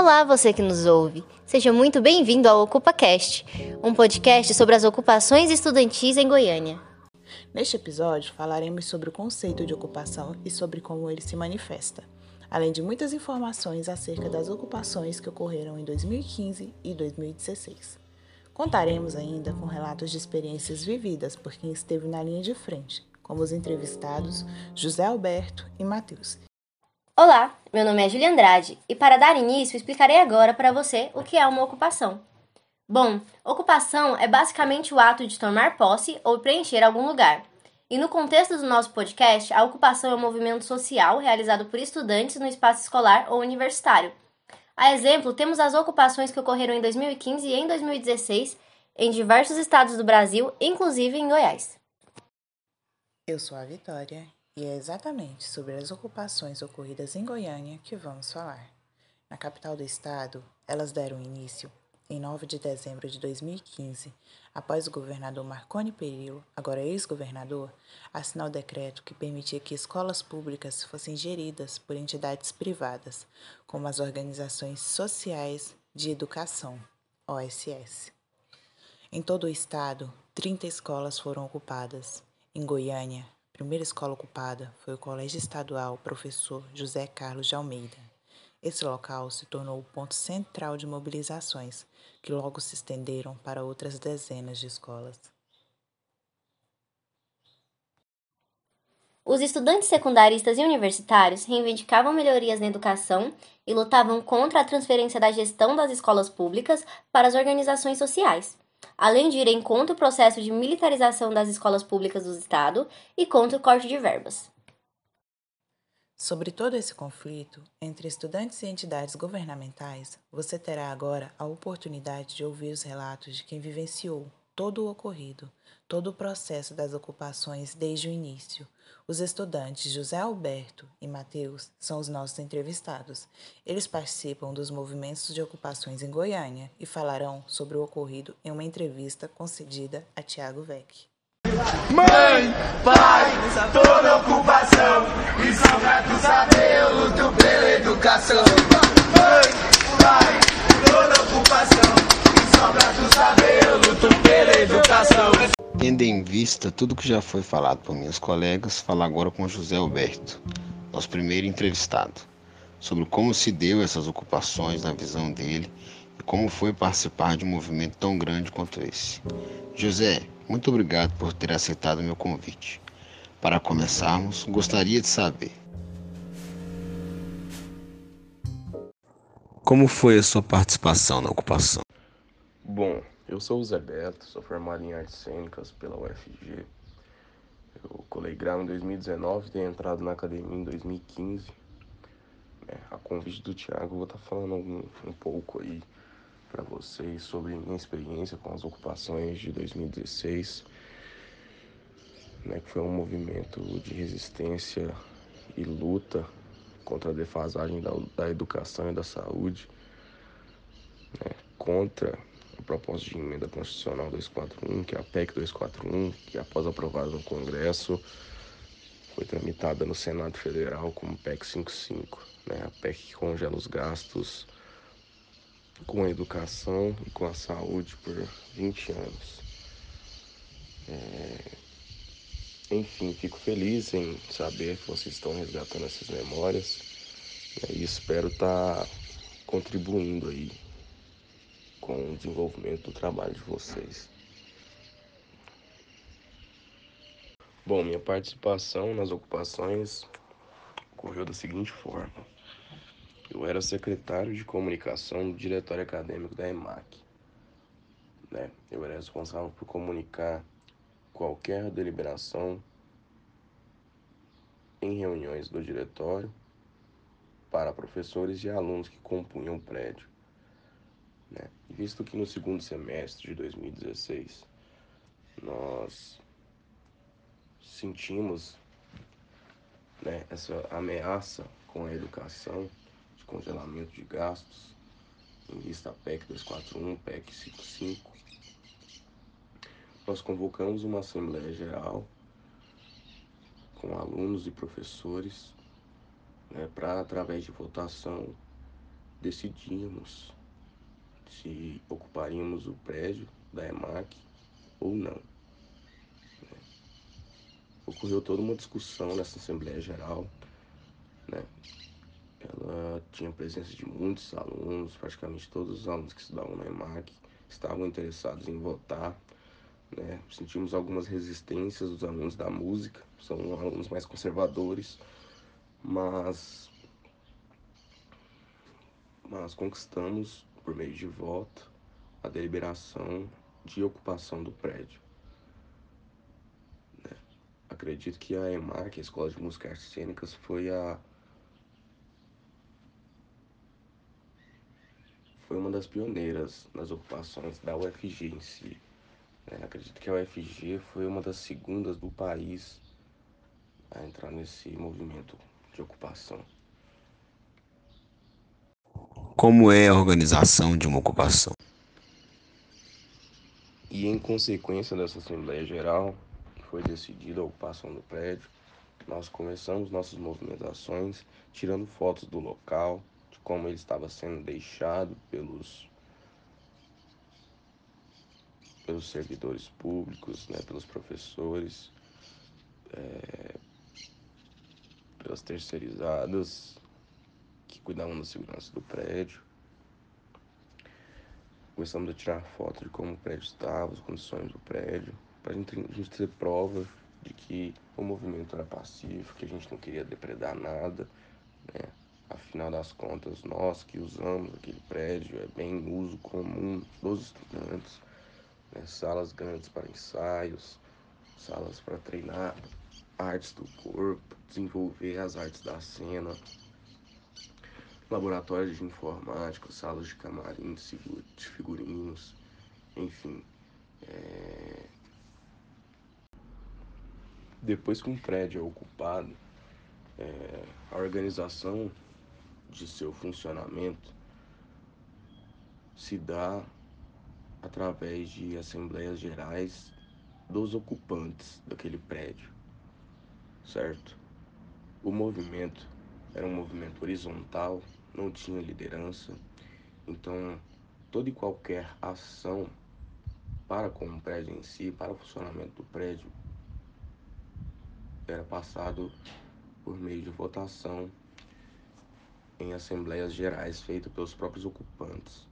Olá, você que nos ouve. Seja muito bem-vindo ao OcupaCast, um podcast sobre as ocupações estudantis em Goiânia. Neste episódio, falaremos sobre o conceito de ocupação e sobre como ele se manifesta, além de muitas informações acerca das ocupações que ocorreram em 2015 e 2016. Contaremos ainda com relatos de experiências vividas por quem esteve na linha de frente, como os entrevistados José Alberto e Matheus. Olá, meu nome é Julia Andrade e para dar início explicarei agora para você o que é uma ocupação. Bom, ocupação é basicamente o ato de tomar posse ou preencher algum lugar. E no contexto do nosso podcast, a ocupação é um movimento social realizado por estudantes no espaço escolar ou universitário. A exemplo, temos as ocupações que ocorreram em 2015 e em 2016 em diversos estados do Brasil, inclusive em Goiás. Eu sou a Vitória e é exatamente sobre as ocupações ocorridas em Goiânia que vamos falar. Na capital do estado, elas deram início em 9 de dezembro de 2015, após o governador Marconi Perillo, agora ex-governador, assinar o decreto que permitia que escolas públicas fossem geridas por entidades privadas, como as Organizações Sociais de Educação, OSS. Em todo o estado, 30 escolas foram ocupadas, em Goiânia, primeira escola ocupada foi o Colégio Estadual Professor José Carlos de Almeida. Esse local se tornou o ponto central de mobilizações, que logo se estenderam para outras dezenas de escolas. Os estudantes secundaristas e universitários reivindicavam melhorias na educação e lutavam contra a transferência da gestão das escolas públicas para as organizações sociais além de irem contra o processo de militarização das escolas públicas do Estado e contra o corte de verbas. Sobre todo esse conflito entre estudantes e entidades governamentais, você terá agora a oportunidade de ouvir os relatos de quem vivenciou todo o ocorrido, todo o processo das ocupações desde o início. Os estudantes José Alberto e Mateus são os nossos entrevistados. Eles participam dos movimentos de ocupações em Goiânia e falarão sobre o ocorrido em uma entrevista concedida a Tiago Vec. Mãe, pai, toda ocupação, e sobra tu saber, eu luto pela educação. Mãe, pai, toda ocupação, e sobra tu saber, eu luto pela educação. Tendo em vista tudo que já foi falado por meus colegas, falo agora com José Alberto, nosso primeiro entrevistado, sobre como se deu essas ocupações na visão dele e como foi participar de um movimento tão grande quanto esse. José, muito obrigado por ter aceitado meu convite. Para começarmos, gostaria de saber como foi a sua participação na ocupação. Bom, eu sou o Zé Beto, sou formado em artes cênicas pela UFG. Eu colei grau em 2019 e tenho entrado na academia em 2015. É, a convite do Thiago, vou estar falando um, um pouco aí para vocês sobre minha experiência com as ocupações de 2016, né, que foi um movimento de resistência e luta contra a defasagem da, da educação e da saúde, né, contra proposta de emenda constitucional 241, que é a PEC 241, que após aprovada no Congresso foi tramitada no Senado Federal como PEC 55, né, a PEC que congela os gastos com a educação e com a saúde por 20 anos. É... Enfim, fico feliz em saber que vocês estão resgatando essas memórias né, e espero estar tá contribuindo aí com o desenvolvimento do trabalho de vocês. Bom, minha participação nas ocupações ocorreu da seguinte forma. Eu era secretário de comunicação do diretório acadêmico da EMAC. Né? Eu era responsável por comunicar qualquer deliberação em reuniões do diretório para professores e alunos que compunham o prédio. Né? Visto que no segundo semestre de 2016 nós sentimos né, essa ameaça com a educação congelamento de gastos, em vista PEC 241, PEC 55. Nós convocamos uma Assembleia Geral com alunos e professores né, para, através de votação, decidimos se ocuparíamos o prédio da EMAC ou não. Ocorreu toda uma discussão nessa Assembleia Geral, né? Ela tinha presença de muitos alunos, praticamente todos os alunos que estudavam na EMAC estavam interessados em votar. Né? Sentimos algumas resistências dos alunos da música, são alunos mais conservadores, mas, mas conquistamos, por meio de voto, a deliberação de ocupação do prédio. Né? Acredito que a EMAC, a Escola de Música e Artes Cênicas, foi a foi uma das pioneiras nas ocupações da UFG em si. É, acredito que a UFG foi uma das segundas do país a entrar nesse movimento de ocupação. Como é a organização de uma ocupação? E em consequência dessa Assembleia Geral, foi decidida a ocupação do prédio, nós começamos nossas movimentações tirando fotos do local, de como ele estava sendo deixado pelos pelos servidores públicos, né, pelos professores, é, pelas terceirizadas que cuidavam da segurança do prédio. Começamos a tirar fotos de como o prédio estava, as condições do prédio, para a gente ter prova de que o movimento era pacífico, que a gente não queria depredar nada, né? Afinal das contas, nós que usamos aquele prédio é bem uso comum dos estudantes né, salas grandes para ensaios, salas para treinar artes do corpo, desenvolver as artes da cena, laboratórios de informática, salas de camarim, de figurinos, enfim. É... Depois que um prédio é ocupado, é... a organização de seu funcionamento se dá através de assembleias gerais dos ocupantes daquele prédio, certo? O movimento era um movimento horizontal, não tinha liderança, então toda e qualquer ação para com o prédio em si, para o funcionamento do prédio, era passado por meio de votação em assembleias gerais feitas pelos próprios ocupantes.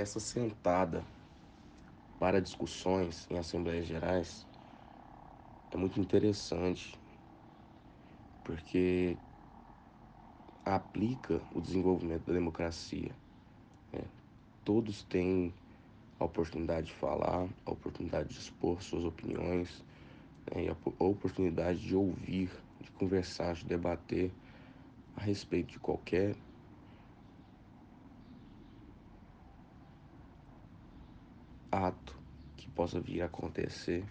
essa sentada para discussões em assembleias gerais é muito interessante porque aplica o desenvolvimento da democracia. Né? Todos têm a oportunidade de falar, a oportunidade de expor suas opiniões né? e a oportunidade de ouvir, de conversar, de debater a respeito de qualquer ato que possa vir a acontecer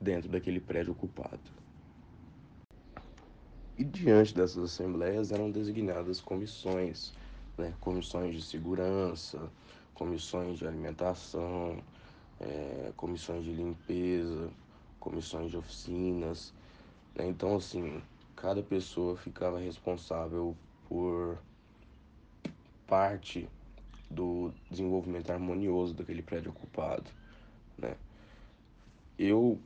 dentro daquele prédio ocupado. E diante dessas assembleias eram designadas comissões, né? comissões de segurança, comissões de alimentação, é, comissões de limpeza, comissões de oficinas. Né? Então, assim, cada pessoa ficava responsável por parte do desenvolvimento harmonioso daquele prédio ocupado, né? Eu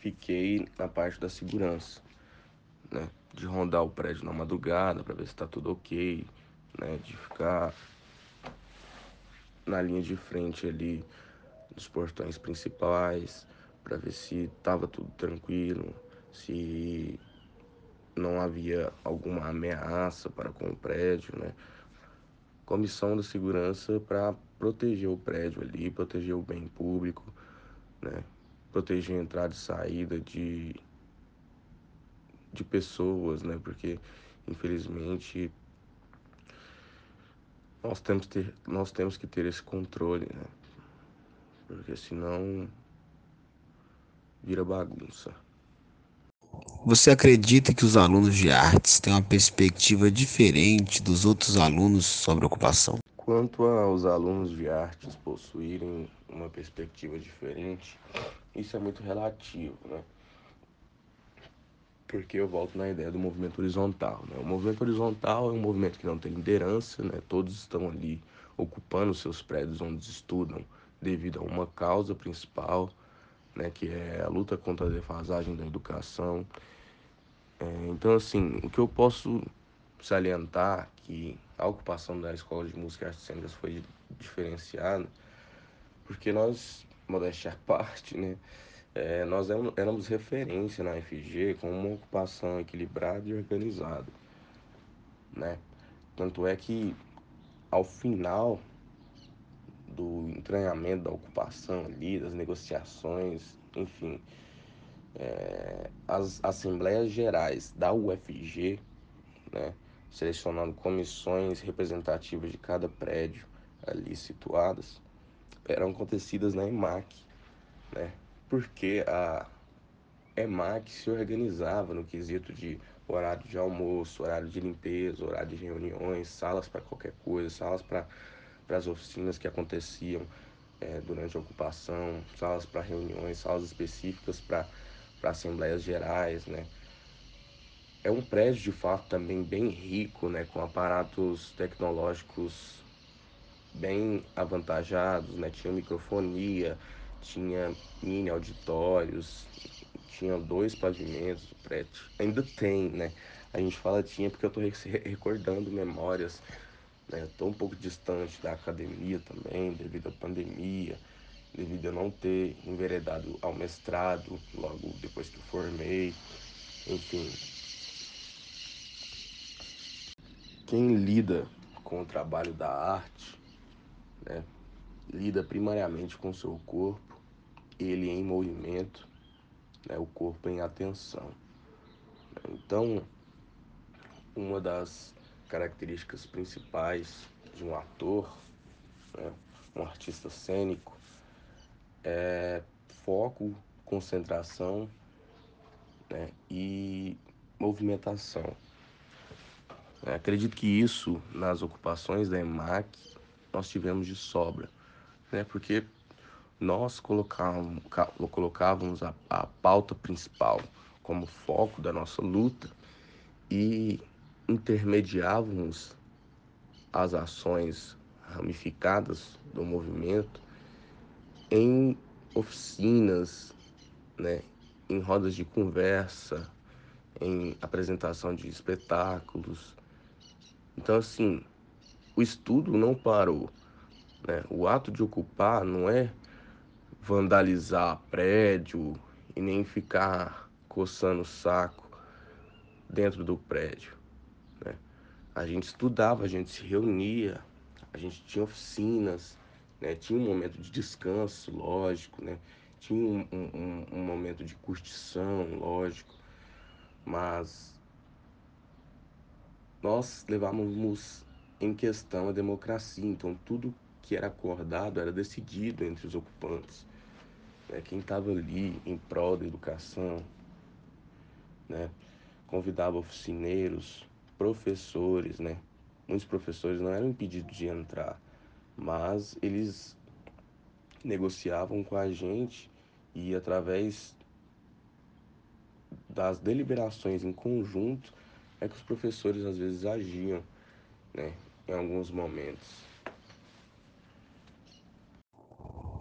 fiquei na parte da segurança, né? De rondar o prédio na madrugada para ver se está tudo ok, né? De ficar na linha de frente ali dos portões principais para ver se estava tudo tranquilo, se não havia alguma ameaça para com o prédio, né? comissão da segurança para proteger o prédio ali, proteger o bem público, né? proteger a entrada e saída de, de pessoas, né? Porque infelizmente nós temos, ter, nós temos que ter esse controle, né? Porque senão vira bagunça. Você acredita que os alunos de artes têm uma perspectiva diferente dos outros alunos sobre a ocupação? Quanto aos alunos de artes possuírem uma perspectiva diferente, isso é muito relativo, né? Porque eu volto na ideia do movimento horizontal. Né? O movimento horizontal é um movimento que não tem liderança, né? todos estão ali ocupando seus prédios onde estudam devido a uma causa principal, né? que é a luta contra a defasagem da educação. É, então, assim, o que eu posso salientar que a ocupação da Escola de Música e Artes Cênicas foi diferenciada, porque nós, modéstia à parte, né? É, nós éramos referência na FG com uma ocupação equilibrada e organizada, né? Tanto é que ao final do entranhamento da ocupação ali, das negociações, enfim, é, as assembleias gerais da UFG, né, selecionando comissões representativas de cada prédio ali situadas, eram acontecidas na EMAC, né, porque a EMAC se organizava no quesito de horário de almoço, horário de limpeza, horário de reuniões, salas para qualquer coisa, salas para as oficinas que aconteciam é, durante a ocupação, salas para reuniões, salas específicas para assembleias gerais, né? É um prédio de fato também bem rico, né, com aparatos tecnológicos bem avantajados, né? Tinha microfonia, tinha mini auditórios, tinha dois pavimentos o prédio. Ainda tem, né? A gente fala tinha porque eu tô recordando memórias, né? Tô um pouco distante da academia também, devido à pandemia, devido a não ter enveredado ao mestrado logo depois que formei, enfim. Quem lida com o trabalho da arte, né? Lida primariamente com o seu corpo ele em movimento, né, o corpo em atenção. Então, uma das características principais de um ator, né, um artista cênico, é foco, concentração né, e movimentação. acredito que isso, nas ocupações da EMAC, nós tivemos de sobra, né, porque nós colocávamos, colocávamos a, a pauta principal como foco da nossa luta e intermediávamos as ações ramificadas do movimento em oficinas, né, em rodas de conversa, em apresentação de espetáculos. Então, assim, o estudo não parou. Né? O ato de ocupar não é vandalizar prédio e nem ficar coçando o saco dentro do prédio. Né? A gente estudava, a gente se reunia, a gente tinha oficinas, né? tinha um momento de descanso, lógico, né? tinha um, um, um momento de curtição, lógico, mas nós levávamos em questão a democracia, então tudo que era acordado era decidido entre os ocupantes né, quem estava ali em prol da educação, né, convidava oficineiros, professores, né, muitos professores não eram impedidos de entrar, mas eles negociavam com a gente e através das deliberações em conjunto é que os professores às vezes agiam, né, em alguns momentos.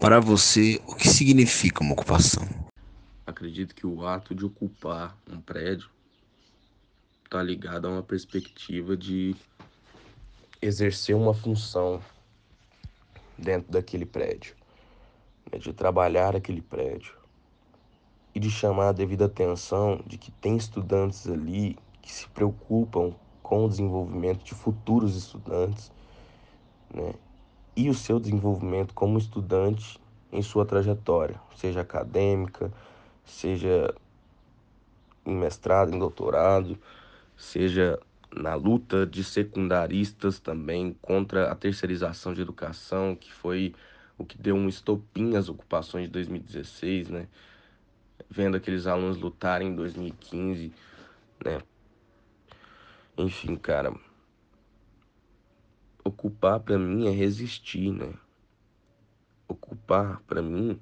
Para você, o que significa uma ocupação? Acredito que o ato de ocupar um prédio está ligado a uma perspectiva de exercer uma função dentro daquele prédio, né, de trabalhar aquele prédio e de chamar a devida atenção de que tem estudantes ali que se preocupam com o desenvolvimento de futuros estudantes, né, e o seu desenvolvimento como estudante em sua trajetória, seja acadêmica, seja em mestrado, em doutorado, seja na luta de secundaristas também contra a terceirização de educação, que foi o que deu um estopim às ocupações de 2016, né? Vendo aqueles alunos lutarem em 2015, né? Enfim, cara, ocupar para mim é resistir, né? Ocupar para mim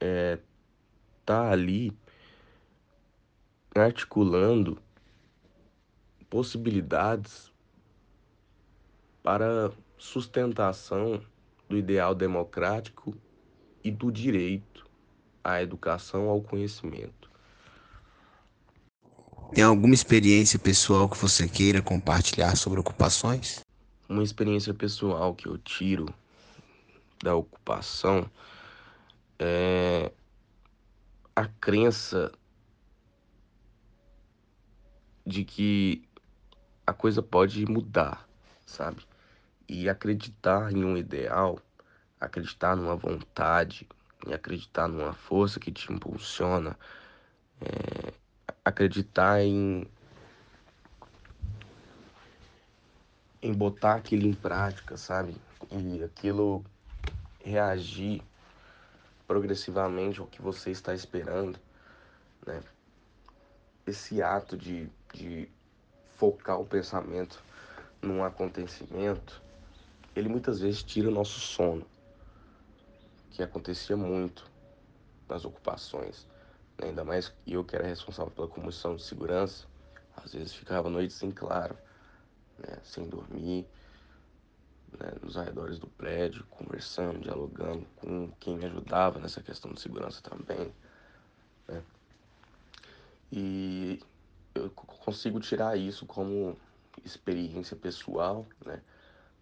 é tá ali articulando possibilidades para sustentação do ideal democrático e do direito à educação ao conhecimento. Tem alguma experiência pessoal que você queira compartilhar sobre ocupações? Uma experiência pessoal que eu tiro da ocupação é a crença de que a coisa pode mudar, sabe? E acreditar em um ideal, acreditar numa vontade, e acreditar numa força que te impulsiona, é, acreditar em em botar aquilo em prática, sabe? E aquilo reagir progressivamente ao que você está esperando, né? Esse ato de, de focar o pensamento num acontecimento, ele muitas vezes tira o nosso sono, que acontecia muito nas ocupações. Né? Ainda mais eu que era responsável pela comissão de segurança, às vezes ficava noites em claro, né? sem dormir, né? nos arredores do prédio, conversando, dialogando com quem me ajudava nessa questão de segurança também. Né? E eu consigo tirar isso como experiência pessoal, né?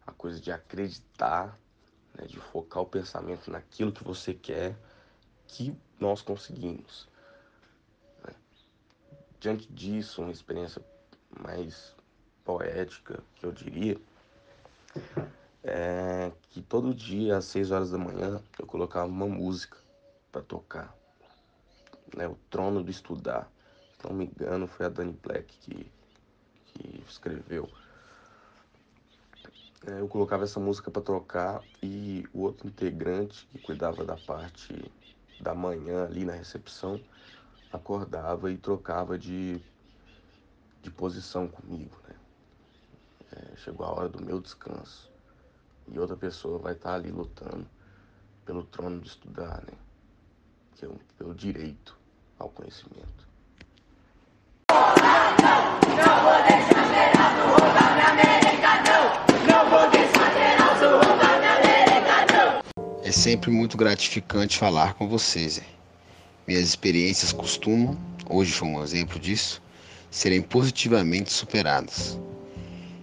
A coisa de acreditar, né? de focar o pensamento naquilo que você quer, que nós conseguimos. Né? Diante disso, uma experiência mais poética, que eu diria, é que todo dia às 6 horas da manhã eu colocava uma música para tocar, né? O Trono do Estudar se não me engano, foi a Dani Black que, que escreveu. É, eu colocava essa música para tocar e o outro integrante que cuidava da parte da manhã ali na recepção acordava e trocava de, de posição comigo. Né? Chegou a hora do meu descanso e outra pessoa vai estar ali lutando pelo trono de estudar, né? que é um, pelo direito ao conhecimento. É sempre muito gratificante falar com vocês. Minhas experiências costumam, hoje foi um exemplo disso, serem positivamente superadas.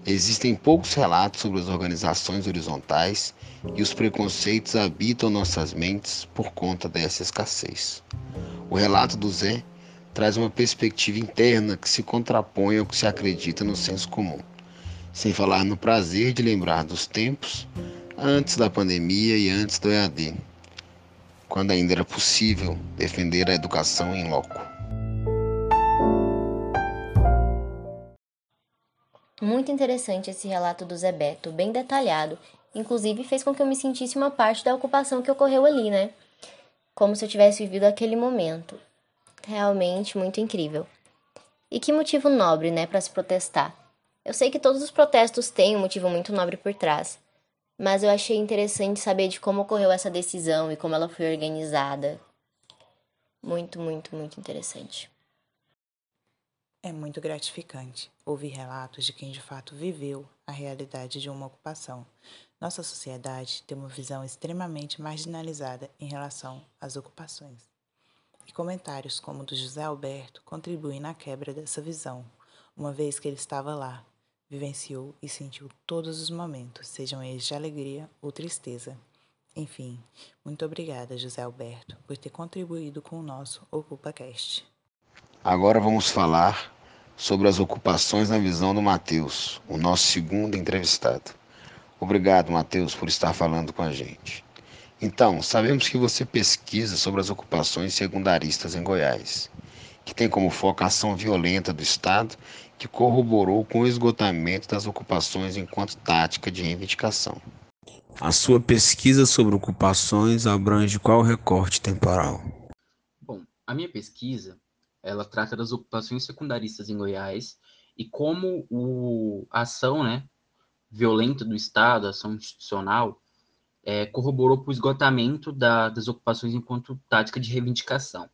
Existem poucos relatos sobre as organizações horizontais e os preconceitos habitam nossas mentes por conta dessa escassez. O relato do Zé traz uma perspectiva interna que se contrapõe ao que se acredita no senso comum, sem falar no prazer de lembrar dos tempos antes da pandemia e antes do EAD, quando ainda era possível defender a educação em loco. Muito interessante esse relato do Zé Beto, bem detalhado. Inclusive fez com que eu me sentisse uma parte da ocupação que ocorreu ali, né? Como se eu tivesse vivido aquele momento realmente muito incrível. E que motivo nobre, né, para se protestar. Eu sei que todos os protestos têm um motivo muito nobre por trás, mas eu achei interessante saber de como ocorreu essa decisão e como ela foi organizada. Muito, muito, muito interessante. É muito gratificante ouvir relatos de quem de fato viveu a realidade de uma ocupação. Nossa sociedade tem uma visão extremamente marginalizada em relação às ocupações. E comentários como o do José Alberto contribuem na quebra dessa visão, uma vez que ele estava lá, vivenciou e sentiu todos os momentos, sejam eles de alegria ou tristeza. Enfim, muito obrigada, José Alberto, por ter contribuído com o nosso OcupaCast. Agora vamos falar sobre as ocupações na visão do Matheus, o nosso segundo entrevistado. Obrigado, Matheus, por estar falando com a gente. Então, sabemos que você pesquisa sobre as ocupações secundaristas em Goiás, que tem como foco a ação violenta do Estado, que corroborou com o esgotamento das ocupações enquanto tática de reivindicação. A sua pesquisa sobre ocupações abrange qual recorte temporal? Bom, a minha pesquisa, ela trata das ocupações secundaristas em Goiás e como o, a ação né, violenta do Estado, a ação institucional, é, corroborou para o esgotamento da, das ocupações enquanto tática de reivindicação.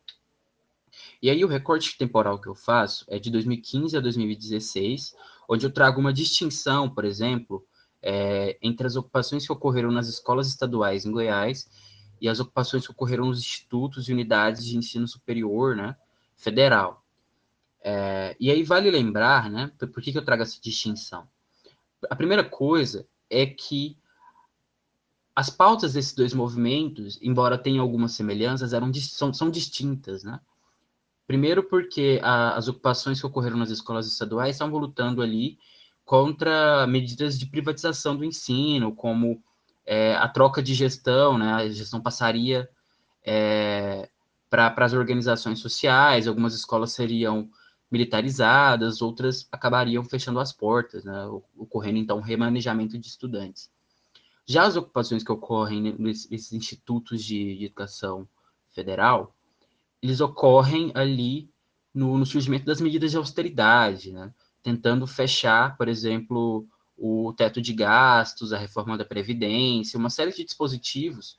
E aí o recorte temporal que eu faço é de 2015 a 2016, onde eu trago uma distinção, por exemplo, é, entre as ocupações que ocorreram nas escolas estaduais em Goiás e as ocupações que ocorreram nos institutos e unidades de ensino superior, né, federal. É, e aí vale lembrar, né, por, que, que eu trago essa distinção? A primeira coisa é que as pautas desses dois movimentos, embora tenham algumas semelhanças, eram, são, são distintas, né? Primeiro porque a, as ocupações que ocorreram nas escolas estaduais estavam lutando ali contra medidas de privatização do ensino, como é, a troca de gestão, né? A gestão passaria é, para as organizações sociais, algumas escolas seriam militarizadas, outras acabariam fechando as portas, né? Ocorrendo, então, remanejamento de estudantes. Já as ocupações que ocorrem nesses institutos de, de educação federal, eles ocorrem ali no, no, surgimento das medidas de austeridade, né? tentando fechar, por exemplo, o teto de gastos, a reforma da Previdência, uma série de dispositivos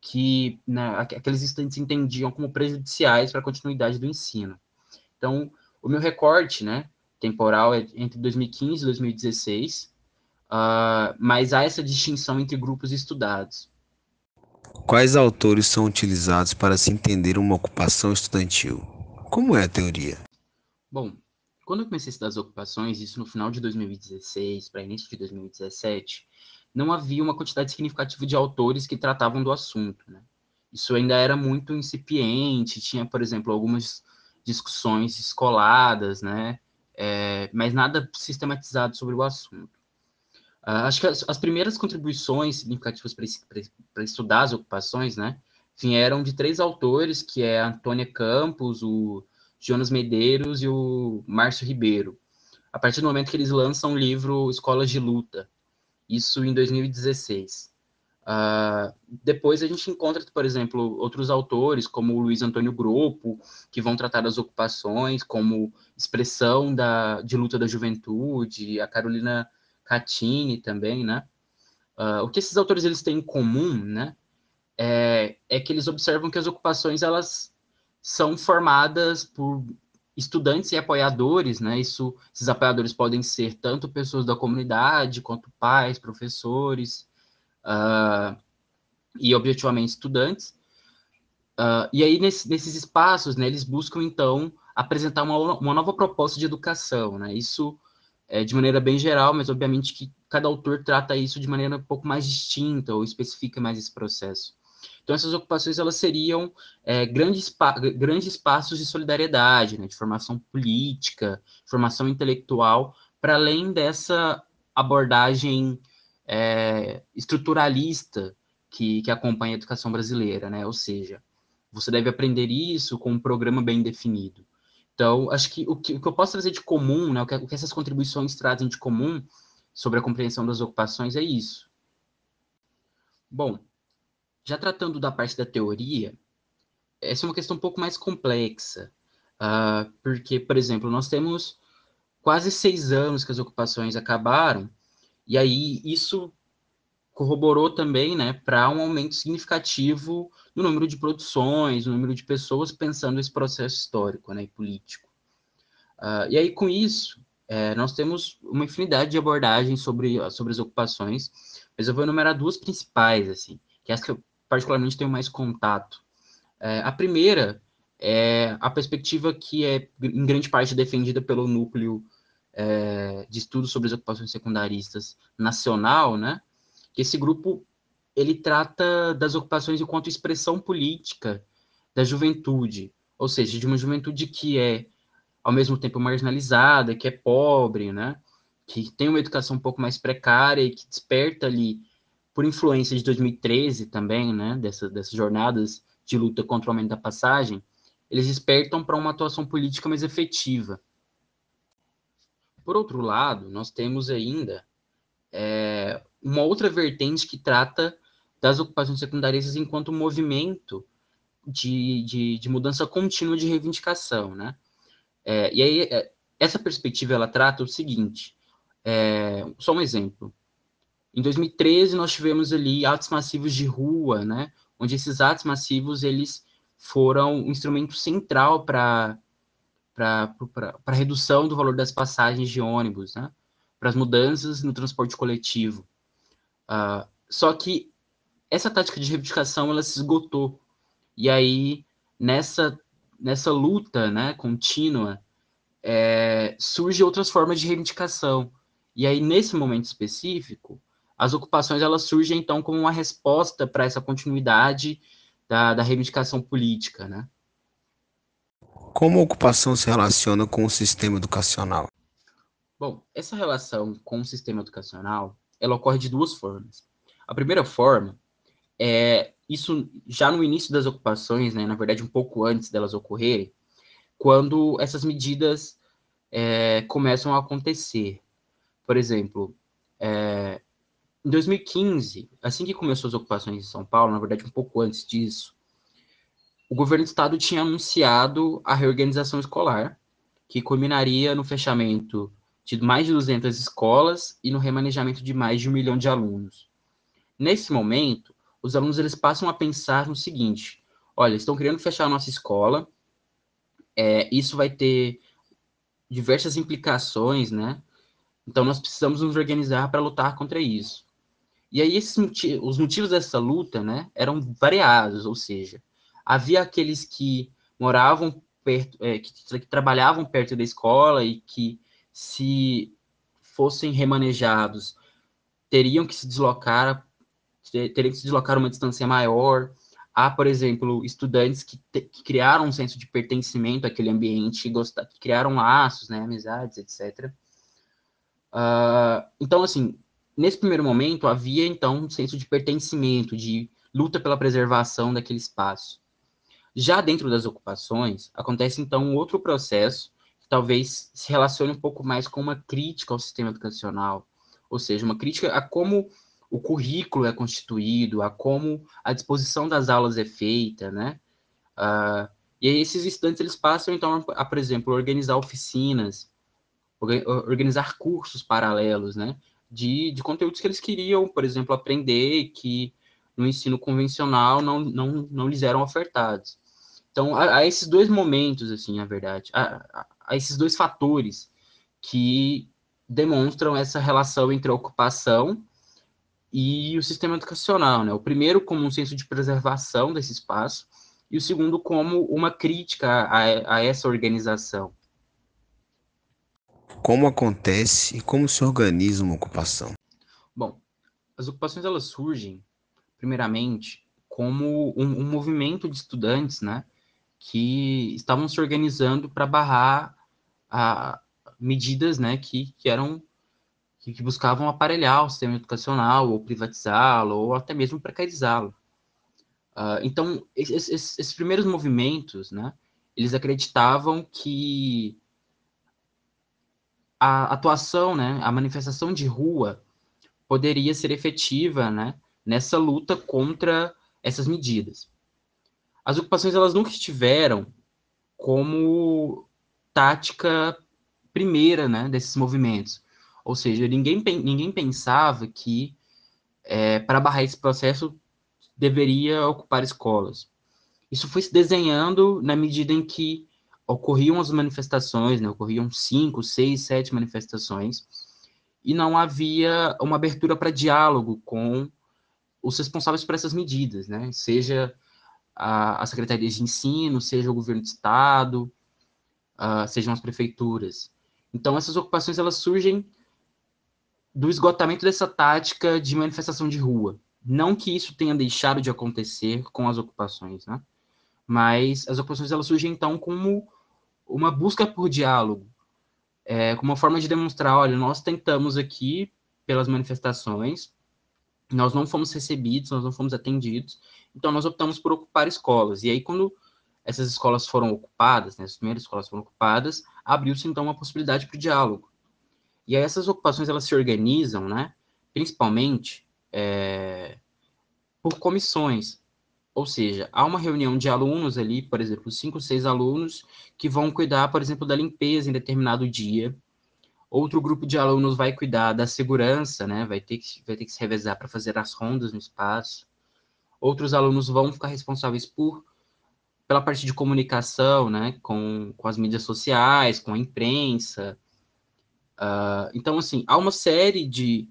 que né, aqueles estudantes entendiam como prejudiciais para a continuidade do ensino. Então, o meu recorte né, temporal é entre 2015 e 2016, uh, mas há essa distinção entre grupos estudados. Quais autores são utilizados para se entender uma ocupação estudantil? Como é a teoria? Bom, quando eu comecei a estudar as ocupações, isso no final de 2016 para início de 2017, não havia uma quantidade significativa de autores que tratavam do assunto. Né? Isso ainda era muito incipiente, tinha, por exemplo, algumas discussões descoladas, né? É, mas nada sistematizado sobre o assunto. Uh, acho que as, as, primeiras contribuições significativas para estudar as ocupações, né, vieram de três autores, que é a Antônia Campos, o Jonas Medeiros e o Márcio Ribeiro. A partir do momento que eles lançam o livro Escolas de Luta, isso em 2016. Uh, ah, depois a gente encontra, por exemplo, outros autores, como o Luiz Antônio Grupo, que vão tratar das ocupações como expressão da, de luta da juventude, a Carolina Catini também, né? Uh, o que esses autores eles têm em comum, né? É, é que eles observam que as ocupações elas são formadas por estudantes e apoiadores, né? Isso, esses apoiadores podem ser tanto pessoas da comunidade quanto pais, professores uh, e objetivamente estudantes. Uh, e aí nesse, nesses espaços, né? Eles buscam então apresentar uma, uma nova proposta de educação, né? Isso é, de maneira bem geral, mas obviamente que cada autor trata isso de maneira um pouco mais distinta ou especifica mais esse processo. Então, essas ocupações elas seriam é, grandes, grandes passos de solidariedade, né, de formação política, formação intelectual, para além dessa abordagem é, estruturalista que, que acompanha a educação brasileira, né? Ou seja, você deve aprender isso com um programa bem definido. Então, acho que o que, o que eu posso trazer de comum, né, o, que, o que essas contribuições trazem de comum sobre a compreensão das ocupações é isso. Bom, já tratando da parte da teoria, essa é uma questão um pouco mais complexa, uh, porque, por exemplo, nós temos quase seis anos que as ocupações acabaram, e aí isso corroborou também né, para um aumento significativo no número de produções, no número de pessoas pensando esse processo histórico né, e político. Uh, e aí, com isso, é, nós temos uma infinidade de abordagens sobre, sobre as ocupações, mas eu vou enumerar duas principais, assim, que é as que eu particularmente tenho mais contato. É, a primeira é a perspectiva que é, em grande parte, defendida pelo núcleo é, de estudos sobre as ocupações secundaristas nacional, né, que esse grupo ele trata das ocupações enquanto expressão política da juventude, ou seja, de uma juventude que é ao mesmo tempo marginalizada, que é pobre, né? Que tem uma educação um pouco mais precária e que desperta ali por influência de 2013 também, né, dessa, dessas jornadas de luta contra o aumento da passagem, eles despertam para uma atuação política mais efetiva. Por outro lado, nós temos ainda é, uma outra vertente que trata das ocupações secundaristas enquanto movimento de, de, de mudança contínua de reivindicação, né? É, e aí, é, essa perspectiva, ela trata o seguinte, é, só um exemplo. Em 2013, nós tivemos ali atos massivos de rua, né? Onde esses atos massivos, eles foram um instrumento central para para a redução do valor das passagens de ônibus, né? para as mudanças no transporte coletivo. Uh, só que essa tática de reivindicação ela se esgotou. E aí, nessa, nessa luta né, contínua, é, surgem outras formas de reivindicação. E aí, nesse momento específico, as ocupações elas surgem, então, como uma resposta para essa continuidade da, da reivindicação política. Né? Como a ocupação se relaciona com o sistema educacional? Bom, essa relação com o sistema educacional, ela ocorre de duas formas. A primeira forma é isso já no início das ocupações, né, na verdade um pouco antes delas ocorrerem, quando essas medidas é, começam a acontecer. Por exemplo, é, em 2015, assim que começou as ocupações em São Paulo, na verdade um pouco antes disso, o governo do estado tinha anunciado a reorganização escolar, que culminaria no fechamento de mais de 200 escolas e no remanejamento de mais de um milhão de alunos. Nesse momento, os alunos eles passam a pensar no seguinte: olha, estão querendo fechar a nossa escola, é, isso vai ter diversas implicações, né? Então nós precisamos nos organizar para lutar contra isso. E aí esses os motivos dessa luta, né, eram variados, ou seja, havia aqueles que moravam perto, é, que, que, trabalhavam perto da escola e que, se fossem remanejados, teriam que se deslocar, teriam que se deslocar uma distância maior. Há, por exemplo, estudantes que, te, que criaram um senso de pertencimento àquele ambiente, gostar, que criaram laços, né, amizades, etc. Uh, ah, então, assim, nesse primeiro momento, havia, então, um senso de pertencimento, de luta pela preservação daquele espaço. Já dentro das ocupações, acontece então um outro processo que talvez se relacione um pouco mais com uma crítica ao sistema educacional, ou seja, uma crítica a como o currículo é constituído, a como a disposição das aulas é feita, né? Uh, e aí esses estudantes eles passam então a, por exemplo, organizar oficinas, organizar cursos paralelos, né? De, de conteúdos que eles queriam, por exemplo, aprender que no ensino convencional não, não, não lhes eram ofertados. Então, há, esses dois momentos, assim, na verdade, há, há esses dois fatores que demonstram essa relação entre a ocupação e o sistema educacional, né? O primeiro como um senso de preservação desse espaço e o segundo como uma crítica a, a essa organização. Como acontece e como se organiza uma ocupação? Bom, as ocupações elas surgem primeiramente como um, um movimento de estudantes, né, que estavam se organizando para barrar a, medidas né, que, que eram que, que, buscavam aparelhar o sistema educacional, ou privatizá-lo, ou até mesmo precarizá-lo. Uh, então, esses, esses, primeiros movimentos, né, eles acreditavam que a atuação, né, a manifestação de rua poderia ser efetiva, né, nessa luta contra essas medidas as ocupações elas nunca estiveram como tática primeira né, desses movimentos. Ou seja, ninguém, ninguém pensava que é, para barrar esse processo deveria ocupar escolas. Isso foi se desenhando na medida em que ocorriam as manifestações, né, ocorriam cinco, seis, sete manifestações, e não havia uma abertura para diálogo com os responsáveis por essas medidas, né, seja a, as secretarias de ensino, seja o governo de estado, uh, sejam as prefeituras. Então, essas ocupações elas surgem do esgotamento dessa tática de manifestação de rua. Não que isso tenha deixado de acontecer com as ocupações, né? Mas as ocupações elas surgem então como uma busca por diálogo, é, como uma forma de demonstrar, olha, nós tentamos aqui pelas manifestações, nós não fomos recebidos, nós não fomos atendidos, então nós optamos por ocupar escolas. E aí, quando essas escolas foram ocupadas, né, as primeiras escolas foram ocupadas, abriu-se então uma possibilidade para o diálogo. E aí essas ocupações elas se organizam, né, principalmente é, por comissões. Ou seja, há uma reunião de alunos ali, por exemplo, cinco, seis alunos que vão cuidar, por exemplo, da limpeza em determinado dia, Outro grupo de alunos vai cuidar da segurança, né? Vai ter que, vai ter que se revezar para fazer as rondas no espaço. Outros alunos vão ficar responsáveis por pela parte de comunicação, né, com, com as mídias sociais, com a imprensa. Uh, então, assim, há uma série de,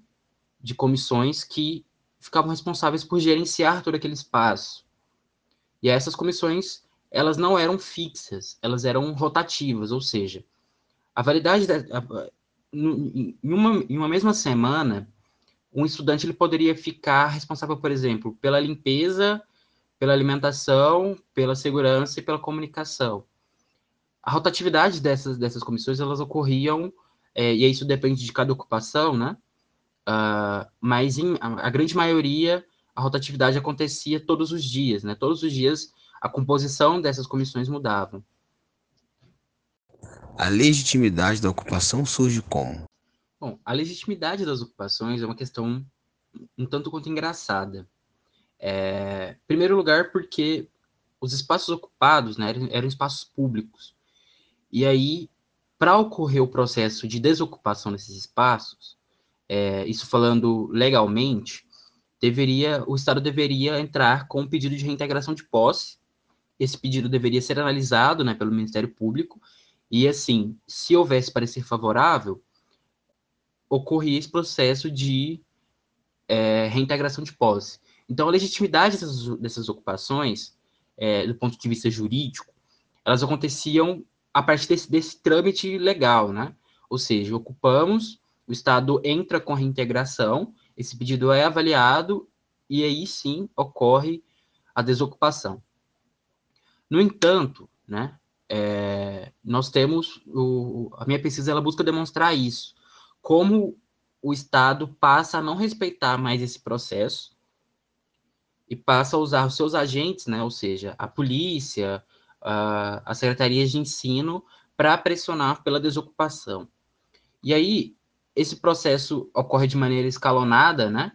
de comissões que ficavam responsáveis por gerenciar todo aquele espaço. E essas comissões, elas não eram fixas, elas eram rotativas, ou seja, a validade da, a, em, uma, em uma mesma semana, um estudante ele poderia ficar responsável, por exemplo, pela limpeza pela alimentação, pela segurança e pela comunicação. A rotatividade dessas, dessas comissões, elas ocorriam, é, e isso depende de cada ocupação, né? Uh, mas em, a, a grande maioria, a rotatividade acontecia todos os dias, né? Todos os dias a composição dessas comissões mudava. A legitimidade da ocupação surge como? Bom, a legitimidade das ocupações é uma questão um tanto quanto engraçada. É, em primeiro lugar, porque os espaços ocupados né, eram, eram espaços públicos. E aí, para ocorrer o processo de desocupação desses espaços, é, isso falando legalmente, deveria o Estado deveria entrar com um pedido de reintegração de posse. Esse pedido deveria ser analisado né, pelo Ministério Público, e assim, se houvesse parecer favorável, ocorria esse processo de é, reintegração de posse. Então, a legitimidade dessas, dessas ocupações, é, do ponto de vista jurídico, elas aconteciam a partir desse, desse trâmite legal, né? Ou seja, ocupamos, o Estado entra com a reintegração, esse pedido é avaliado e aí sim ocorre a desocupação. No entanto, né, é, nós temos o, a minha pesquisa ela busca demonstrar isso, como o Estado passa a não respeitar mais esse processo e passa a usar os seus agentes, né, ou seja, a polícia, a, as secretarias de ensino, para pressionar pela desocupação. E aí, esse processo ocorre de maneira escalonada, né?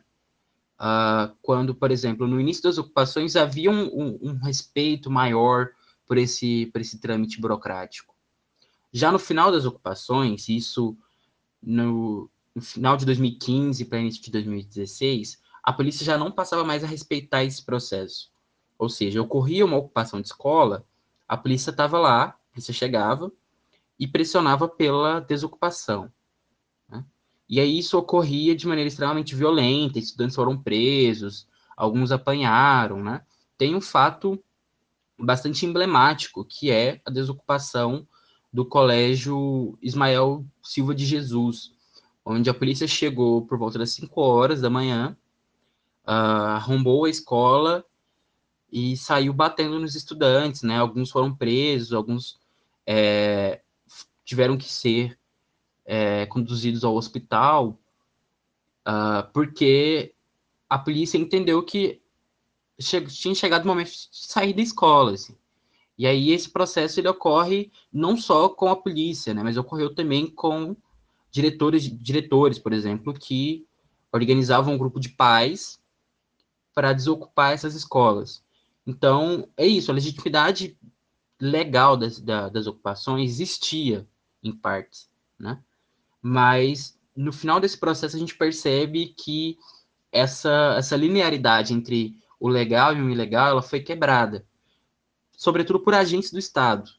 Uh, quando, por exemplo, no início das ocupações havia um, um, um, respeito maior por esse, por esse trâmite burocrático. Já no final das ocupações, isso no, no final de 2015 para início de 2016, a polícia já não passava mais a respeitar esse processo. Ou seja, ocorria uma ocupação de escola, a polícia estava lá, a polícia chegava e pressionava pela desocupação. E aí isso ocorria de maneira extremamente violenta, estudantes foram presos, alguns apanharam, né? Tem um fato bastante emblemático, que é a desocupação do colégio Ismael Silva de Jesus, onde a polícia chegou por volta das 5 horas da manhã uh, arrombou a escola e saiu batendo nos estudantes, né? Alguns foram presos, alguns é, tiveram que ser é, conduzidos ao hospital, uh, porque a polícia entendeu que che tinha chegado o momento de sair da escola, assim. E aí esse processo ele ocorre não só com a polícia, né, mas ocorreu também com diretores, diretores, por exemplo, que organizavam um grupo de pais para desocupar essas escolas. Então, é isso, a legitimidade legal das, das ocupações existia, em partes, né? Mas, no final desse processo, a gente percebe que essa, essa linearidade entre o legal e o ilegal, ela foi quebrada, sobretudo por agentes do Estado.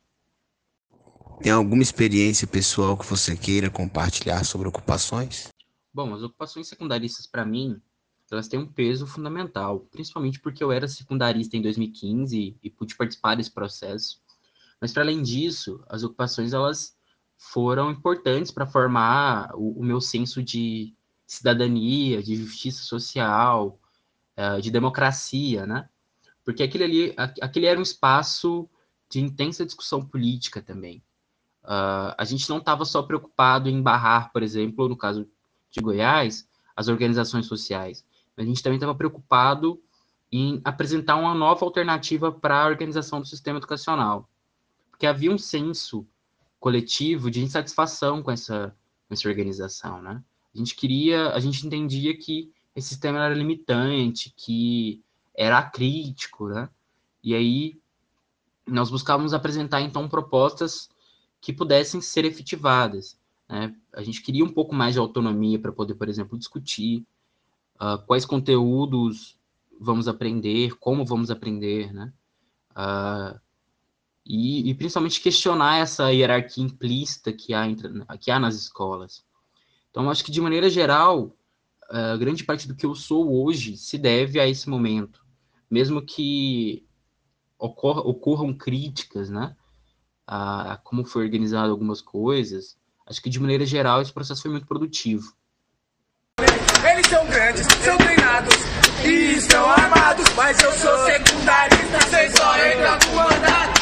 Tem alguma experiência pessoal que você queira compartilhar sobre ocupações? Bom, as ocupações secundaristas, para mim, elas têm um peso fundamental, principalmente porque eu era secundarista em 2015 e pude participar desse processo. Mas para além disso, as ocupações elas foram importantes para formar o, o, meu senso de cidadania, de justiça social, uh, de democracia, né? Porque aquele ali, aquele era um espaço de intensa discussão política também. Uh, a gente não estava só preocupado em barrar, por exemplo, no caso de Goiás, as organizações sociais, a gente também estava preocupado em apresentar uma nova alternativa para a organização do sistema educacional, porque havia um senso coletivo de insatisfação com essa, com essa organização, né? A gente queria, a gente entendia que esse sistema era limitante, que era crítico, né? E aí nós buscávamos apresentar então propostas que pudessem ser efetivadas. Né? A gente queria um pouco mais de autonomia para poder, por exemplo, discutir, uh, quais conteúdos vamos aprender, como vamos aprender, né? Uh, e, e principalmente questionar essa hierarquia implícita que há, entre, que há nas escolas. Então, acho que de maneira geral, a grande parte do que eu sou hoje se deve a esse momento, mesmo que ocorra, ocorram críticas, né, a, a como foi organizado algumas coisas. Acho que de maneira geral esse processo foi muito produtivo. Eles são grandes, são treinados e estão armados, mas eu sou secundarista, cês só entra com andar.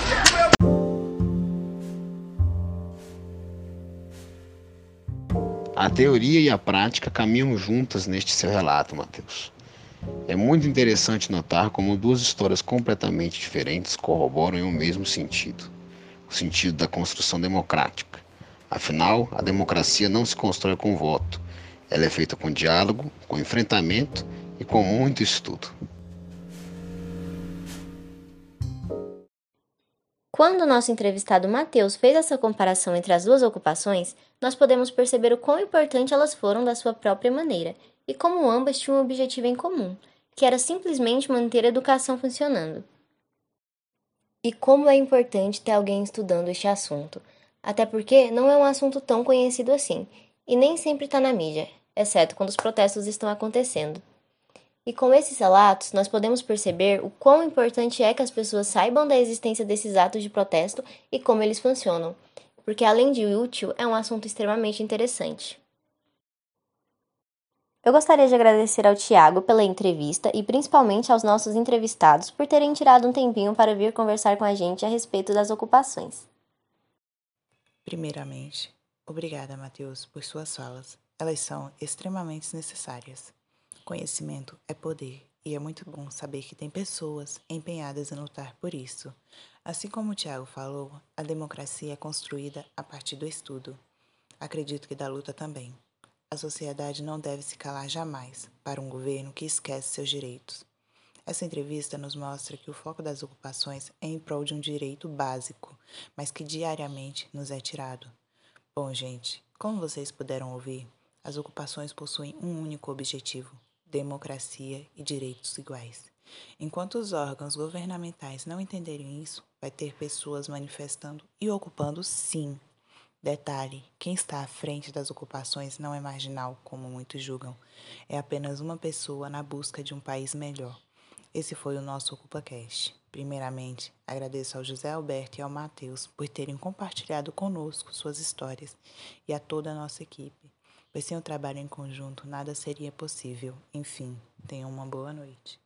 A teoria e a prática caminham juntas neste seu relato, Mateus. É muito interessante notar como duas histórias completamente diferentes corroboram em um mesmo sentido o sentido da construção democrática. Afinal, a democracia não se constrói com voto, ela é feita com diálogo, com enfrentamento e com muito estudo. Quando o nosso entrevistado Matheus fez essa comparação entre as duas ocupações, nós podemos perceber o quão importante elas foram da sua própria maneira e como ambas tinham um objetivo em comum, que era simplesmente manter a educação funcionando. E como é importante ter alguém estudando este assunto, até porque não é um assunto tão conhecido assim, e nem sempre está na mídia, exceto quando os protestos estão acontecendo. E com esses relatos, nós podemos perceber o quão importante é que as pessoas saibam da existência desses atos de protesto e como eles funcionam, porque além de útil, é um assunto extremamente interessante. Eu gostaria de agradecer ao Tiago pela entrevista e principalmente aos nossos entrevistados por terem tirado um tempinho para vir conversar com a gente a respeito das ocupações. Primeiramente, obrigada, Matheus, por suas falas. Elas são extremamente necessárias. Conhecimento é poder e é muito bom saber que tem pessoas empenhadas em lutar por isso. Assim como o Tiago falou, a democracia é construída a partir do estudo. Acredito que da luta também. A sociedade não deve se calar jamais para um governo que esquece seus direitos. Essa entrevista nos mostra que o foco das ocupações é em prol de um direito básico, mas que diariamente nos é tirado. Bom, gente, como vocês puderam ouvir, as ocupações possuem um único objetivo: democracia e direitos iguais. Enquanto os órgãos governamentais não entenderem isso, vai ter pessoas manifestando e ocupando sim. Detalhe: quem está à frente das ocupações não é marginal, como muitos julgam. É apenas uma pessoa na busca de um país melhor. Esse foi o nosso OcupaCast. Primeiramente, agradeço ao José Alberto e ao Matheus por terem compartilhado conosco suas histórias e a toda a nossa equipe pois sem o trabalho em conjunto nada seria possível. Enfim, tenham uma boa noite.